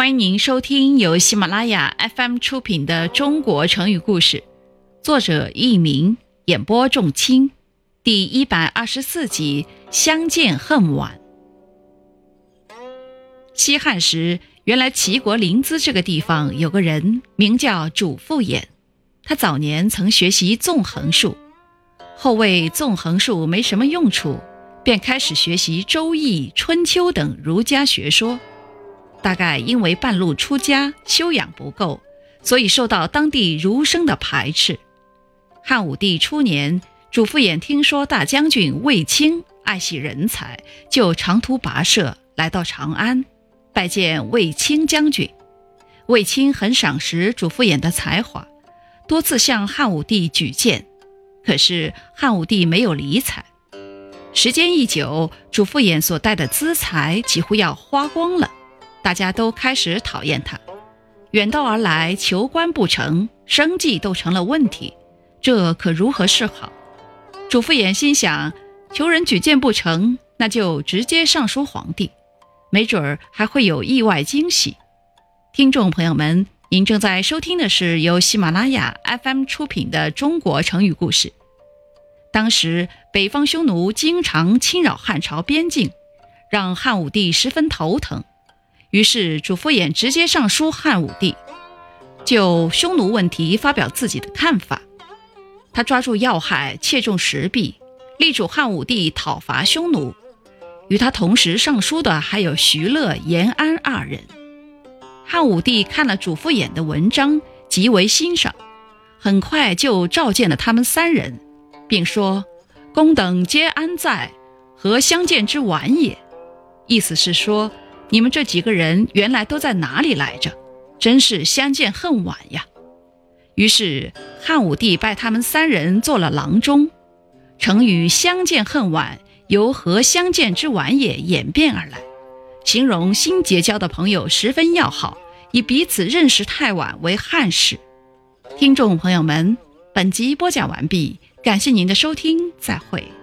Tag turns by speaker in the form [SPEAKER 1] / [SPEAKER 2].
[SPEAKER 1] 欢迎您收听由喜马拉雅 FM 出品的《中国成语故事》，作者佚名，演播仲卿，第一百二十四集《相见恨晚》。西汉时，原来齐国临淄这个地方有个人名叫主父偃，他早年曾学习纵横术，后为纵横术没什么用处，便开始学习《周易》《春秋》等儒家学说。大概因为半路出家，修养不够，所以受到当地儒生的排斥。汉武帝初年，主父偃听说大将军卫青爱惜人才，就长途跋涉来到长安，拜见卫青将军。卫青很赏识主父偃的才华，多次向汉武帝举荐，可是汉武帝没有理睬。时间一久，主父偃所带的资财几乎要花光了。大家都开始讨厌他，远道而来求官不成，生计都成了问题，这可如何是好？主父偃心想，求人举荐不成，那就直接上书皇帝，没准儿还会有意外惊喜。听众朋友们，您正在收听的是由喜马拉雅 FM 出品的《中国成语故事》。当时北方匈奴经常侵扰汉朝边境，让汉武帝十分头疼。于是，主父偃直接上书汉武帝，就匈奴问题发表自己的看法。他抓住要害，切中时弊，力主汉武帝讨伐匈奴。与他同时上书的还有徐乐、严安二人。汉武帝看了主父偃的文章，极为欣赏，很快就召见了他们三人，并说：“公等皆安在？何相见之晚也？”意思是说。你们这几个人原来都在哪里来着？真是相见恨晚呀！于是汉武帝拜他们三人做了郎中。成语“相见恨晚”由“何相见之晚也”演变而来，形容新结交的朋友十分要好，以彼此认识太晚为憾事。听众朋友们，本集播讲完毕，感谢您的收听，再会。